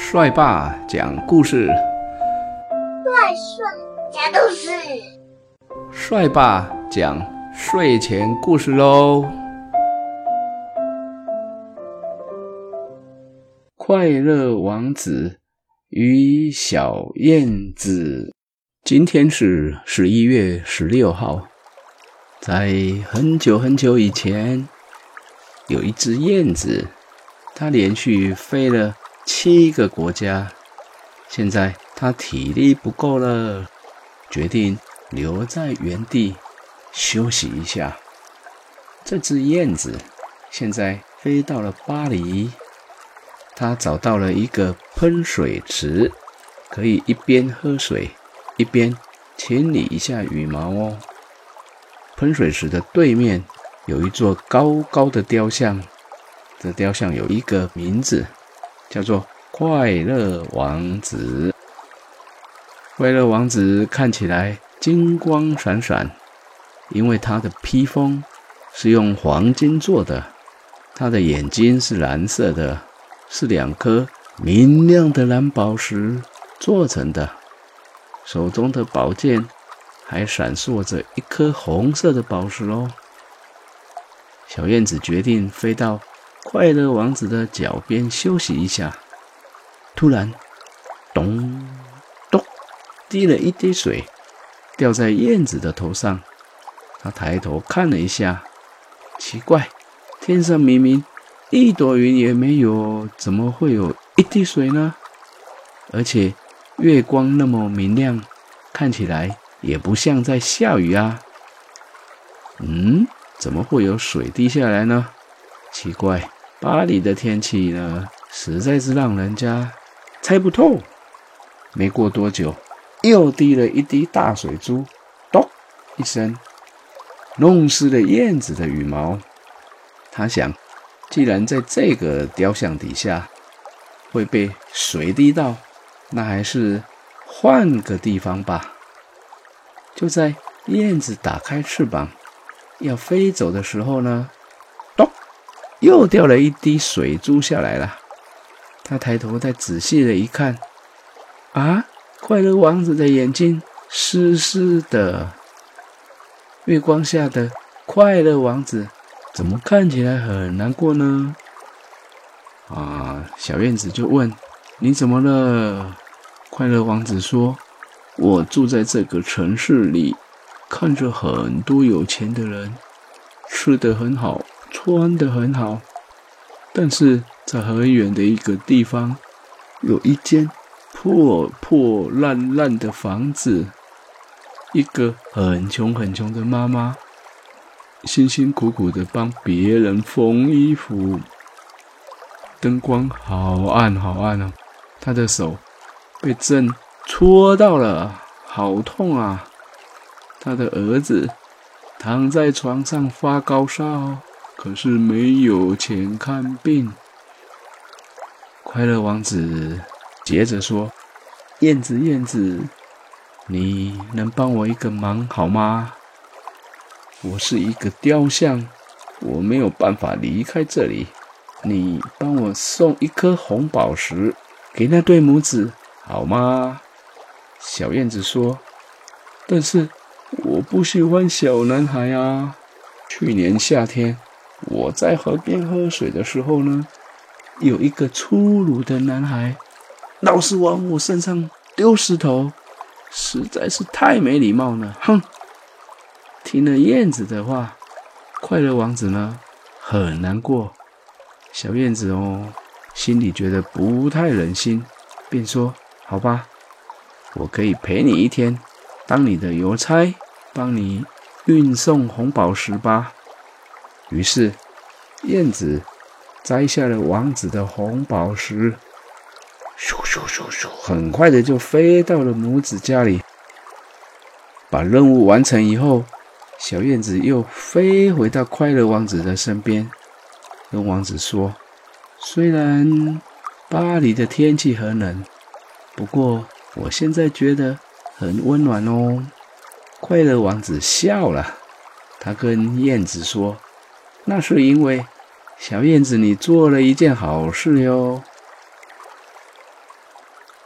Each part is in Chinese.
帅爸讲故事，帅帅讲故事，帅爸讲睡前故事喽。快乐王子与小燕子，今天是十一月十六号，在很久很久以前，有一只燕子，它连续飞了。七个国家，现在他体力不够了，决定留在原地休息一下。这只燕子现在飞到了巴黎，它找到了一个喷水池，可以一边喝水一边清理一下羽毛哦。喷水池的对面有一座高高的雕像，这雕像有一个名字。叫做快乐王子。快乐王子看起来金光闪闪，因为他的披风是用黄金做的，他的眼睛是蓝色的，是两颗明亮的蓝宝石做成的，手中的宝剑还闪烁着一颗红色的宝石哦。小燕子决定飞到。快乐王子的脚边休息一下，突然，咚咚，滴了一滴水，掉在燕子的头上。他抬头看了一下，奇怪，天上明明一朵云也没有，怎么会有一滴水呢？而且月光那么明亮，看起来也不像在下雨啊。嗯，怎么会有水滴下来呢？奇怪。巴黎的天气呢，实在是让人家猜不透。没过多久，又滴了一滴大水珠，咚一声，弄湿了燕子的羽毛。他想，既然在这个雕像底下会被水滴到，那还是换个地方吧。就在燕子打开翅膀要飞走的时候呢。又掉了一滴水珠下来了。他抬头再仔细的一看，啊，快乐王子的眼睛湿湿的。月光下的快乐王子怎么看起来很难过呢？啊，小燕子就问：“你怎么了？”快乐王子说：“我住在这个城市里，看着很多有钱的人，吃的很好。”穿的很好，但是在很远的一个地方，有一间破破烂烂的房子，一个很穷很穷的妈妈，辛辛苦苦的帮别人缝衣服，灯光好暗好暗哦，她的手被针戳到了，好痛啊！她的儿子躺在床上发高烧。可是没有钱看病。快乐王子接着说：“燕子，燕子，你能帮我一个忙好吗？我是一个雕像，我没有办法离开这里。你帮我送一颗红宝石给那对母子好吗？”小燕子说：“但是我不喜欢小男孩啊。去年夏天。”我在河边喝水的时候呢，有一个粗鲁的男孩，老是往我身上丢石头，实在是太没礼貌了。哼！听了燕子的话，快乐王子呢很难过。小燕子哦，心里觉得不太忍心，便说：“好吧，我可以陪你一天，当你的邮差，帮你运送红宝石吧。”于是，燕子摘下了王子的红宝石，咻咻咻咻，很快的就飞到了母子家里。把任务完成以后，小燕子又飞回到快乐王子的身边，跟王子说：“虽然巴黎的天气很冷，不过我现在觉得很温暖哦。”快乐王子笑了，他跟燕子说。那是因为小燕子，你做了一件好事哟。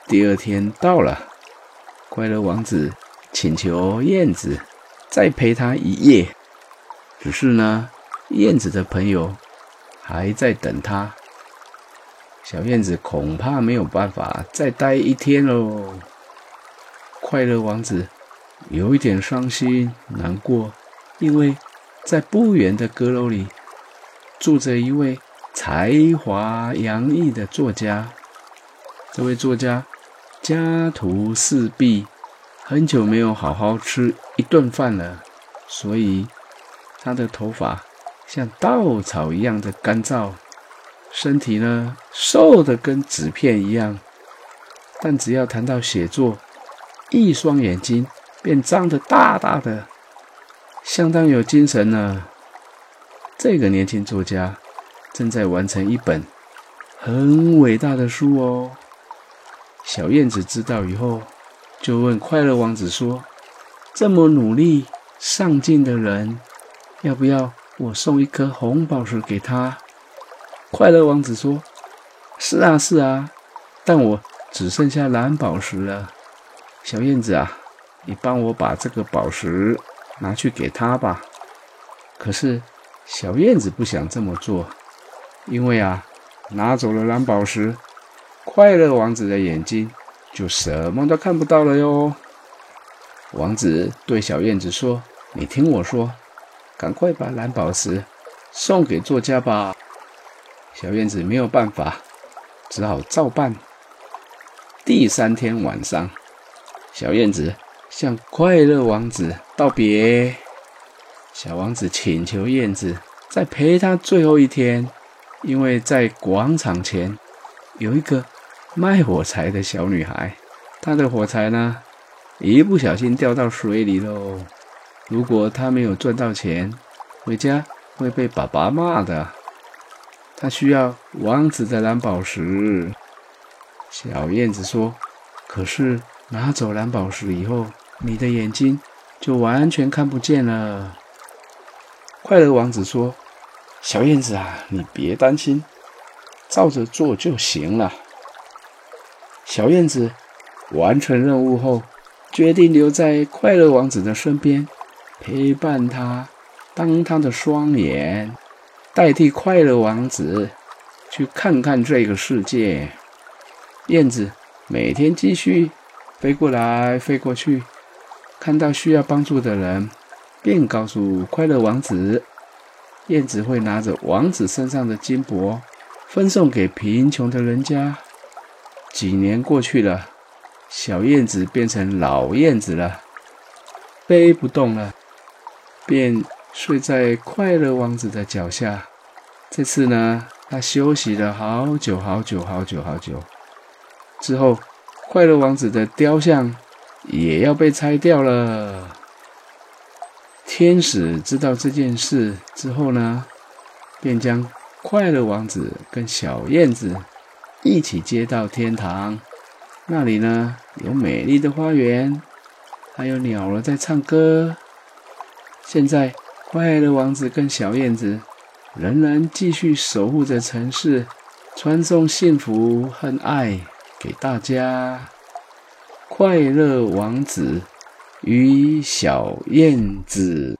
第二天到了，快乐王子请求燕子再陪他一夜。只是呢，燕子的朋友还在等他。小燕子恐怕没有办法再待一天喽。快乐王子有一点伤心难过，因为在不远的阁楼里住着一位才华洋溢的作家。这位作家家徒四壁，很久没有好好吃一顿饭了，所以他的头发像稻草一样的干燥。身体呢，瘦的跟纸片一样，但只要谈到写作，一双眼睛便张得大大的，相当有精神呢。这个年轻作家正在完成一本很伟大的书哦。小燕子知道以后，就问快乐王子说：“这么努力上进的人，要不要我送一颗红宝石给他？”快乐王子说：“是啊，是啊，但我只剩下蓝宝石了。小燕子啊，你帮我把这个宝石拿去给他吧。”可是小燕子不想这么做，因为啊，拿走了蓝宝石，快乐王子的眼睛就什么都看不到了哟。王子对小燕子说：“你听我说，赶快把蓝宝石送给作家吧。”小燕子没有办法，只好照办。第三天晚上，小燕子向快乐王子道别。小王子请求燕子再陪他最后一天，因为在广场前有一个卖火柴的小女孩，她的火柴呢，一不小心掉到水里喽。如果她没有赚到钱，回家会被爸爸骂的。他需要王子的蓝宝石。小燕子说：“可是拿走蓝宝石以后，你的眼睛就完全看不见了。”快乐王子说：“小燕子啊，你别担心，照着做就行了。”小燕子完成任务后，决定留在快乐王子的身边，陪伴他，当他的双眼。代替快乐王子去看看这个世界。燕子每天继续飞过来飞过去，看到需要帮助的人，便告诉快乐王子。燕子会拿着王子身上的金箔，分送给贫穷的人家。几年过去了，小燕子变成老燕子了，飞不动了，便。睡在快乐王子的脚下。这次呢，他休息了好久好久好久好久。之后，快乐王子的雕像也要被拆掉了。天使知道这件事之后呢，便将快乐王子跟小燕子一起接到天堂。那里呢，有美丽的花园，还有鸟儿在唱歌。现在。快乐王子跟小燕子仍然继续守护着城市，传送幸福和爱给大家。快乐王子与小燕子。